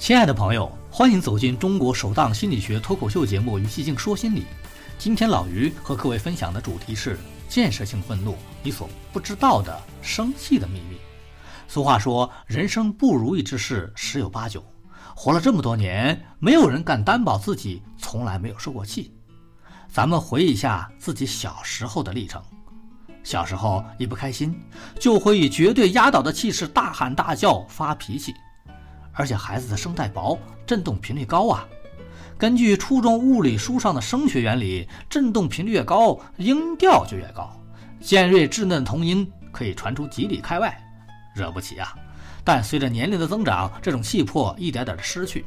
亲爱的朋友，欢迎走进中国首档心理学脱口秀节目《与寂静说心理》。今天老于和各位分享的主题是建设性愤怒，你所不知道的生气的秘密。俗话说，人生不如意之事十有八九。活了这么多年，没有人敢担保自己从来没有受过气。咱们回忆一下自己小时候的历程。小时候一不开心，就会以绝对压倒的气势大喊大叫、发脾气。而且孩子的声带薄，振动频率高啊。根据初中物理书上的声学原理，振动频率越高，音调就越高。尖锐稚嫩童音可以传出几里开外，惹不起啊。但随着年龄的增长，这种气魄一点点的失去。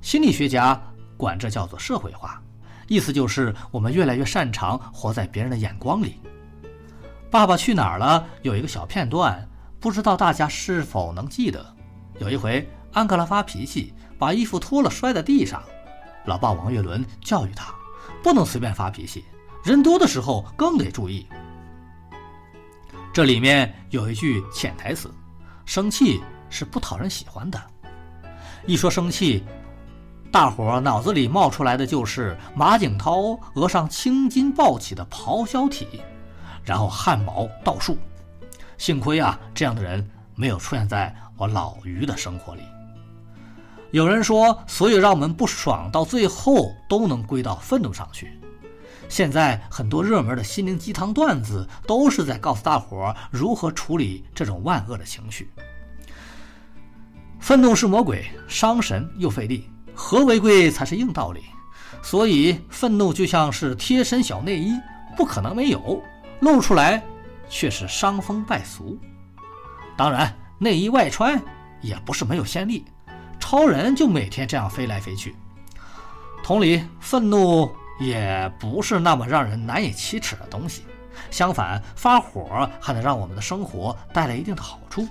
心理学家管这叫做社会化，意思就是我们越来越擅长活在别人的眼光里。《爸爸去哪儿了》有一个小片段，不知道大家是否能记得？有一回。安格拉发脾气，把衣服脱了摔在地上。老爸王岳伦教育他，不能随便发脾气，人多的时候更得注意。这里面有一句潜台词：生气是不讨人喜欢的。一说生气，大伙脑子里冒出来的就是马景涛额上青筋暴起的咆哮体，然后汗毛倒竖。幸亏啊，这样的人没有出现在我老于的生活里。有人说，所有让我们不爽到最后都能归到愤怒上去。现在很多热门的心灵鸡汤段子都是在告诉大伙如何处理这种万恶的情绪。愤怒是魔鬼，伤神又费力，和为贵才是硬道理。所以，愤怒就像是贴身小内衣，不可能没有，露出来却是伤风败俗。当然，内衣外穿也不是没有先例。超人就每天这样飞来飞去。同理，愤怒也不是那么让人难以启齿的东西。相反，发火还能让我们的生活带来一定的好处。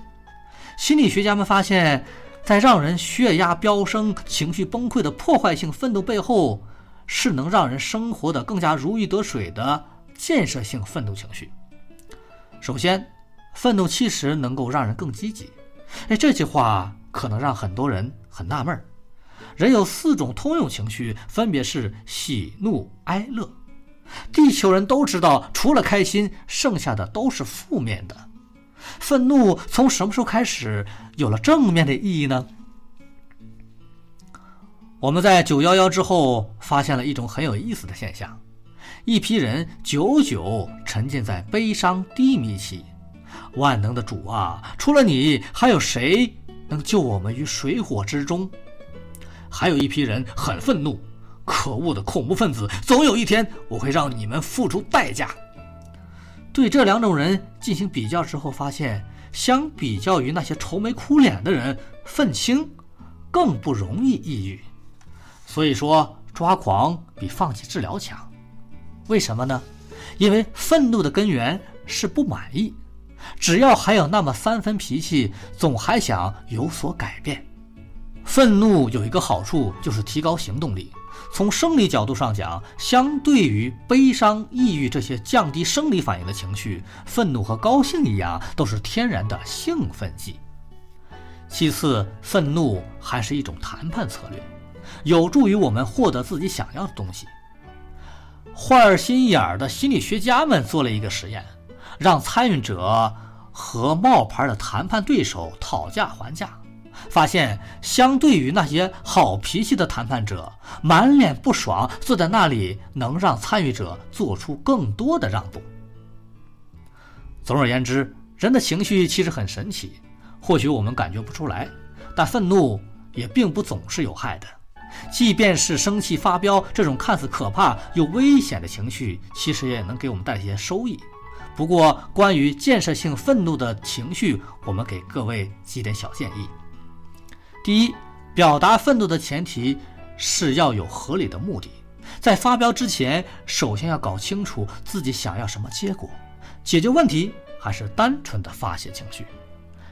心理学家们发现，在让人血压飙升、情绪崩溃的破坏性愤怒背后，是能让人生活的更加如鱼得水的建设性愤怒情绪。首先，愤怒其实能够让人更积极。哎，这句话。可能让很多人很纳闷儿，人有四种通用情绪，分别是喜怒哀乐。地球人都知道，除了开心，剩下的都是负面的。愤怒从什么时候开始有了正面的意义呢？我们在九幺幺之后发现了一种很有意思的现象：一批人久久沉浸在悲伤低迷期。万能的主啊，除了你，还有谁？能救我们于水火之中，还有一批人很愤怒，可恶的恐怖分子！总有一天我会让你们付出代价。对这两种人进行比较之后，发现相比较于那些愁眉苦脸的人，愤青更不容易抑郁。所以说，抓狂比放弃治疗强。为什么呢？因为愤怒的根源是不满意。只要还有那么三分脾气，总还想有所改变。愤怒有一个好处，就是提高行动力。从生理角度上讲，相对于悲伤、抑郁这些降低生理反应的情绪，愤怒和高兴一样，都是天然的兴奋剂。其次，愤怒还是一种谈判策略，有助于我们获得自己想要的东西。坏心眼儿的心理学家们做了一个实验。让参与者和冒牌的谈判对手讨价还价，发现相对于那些好脾气的谈判者，满脸不爽坐在那里，能让参与者做出更多的让步。总而言之，人的情绪其实很神奇，或许我们感觉不出来，但愤怒也并不总是有害的。即便是生气发飙这种看似可怕又危险的情绪，其实也能给我们带来些收益。不过，关于建设性愤怒的情绪，我们给各位几点小建议。第一，表达愤怒的前提是要有合理的目的，在发飙之前，首先要搞清楚自己想要什么结果，解决问题还是单纯的发泄情绪。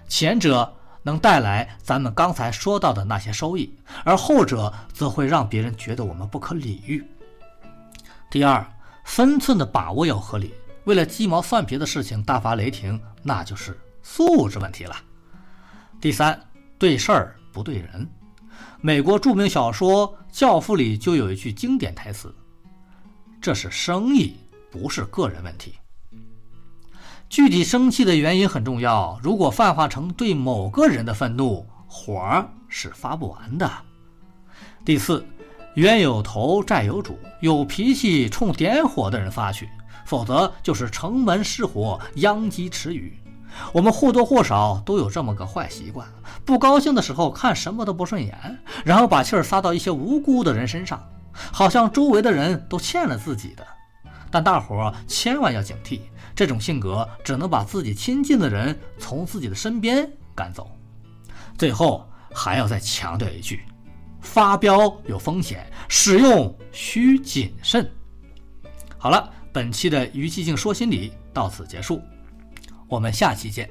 前者能带来咱们刚才说到的那些收益，而后者则会让别人觉得我们不可理喻。第二，分寸的把握要合理。为了鸡毛蒜皮的事情大发雷霆，那就是素质问题了。第三，对事儿不对人。美国著名小说《教父》里就有一句经典台词：“这是生意，不是个人问题。”具体生气的原因很重要。如果泛化成对某个人的愤怒，火是发不完的。第四，冤有头债有主，有脾气冲点火的人发去，否则就是城门失火，殃及池鱼。我们或多或少都有这么个坏习惯：不高兴的时候看什么都不顺眼，然后把气儿撒到一些无辜的人身上，好像周围的人都欠了自己的。但大伙儿千万要警惕，这种性格只能把自己亲近的人从自己的身边赶走。最后还要再强调一句：发飙有风险，使用需谨慎。好了，本期的于寂静说心理到此结束。我们下期见。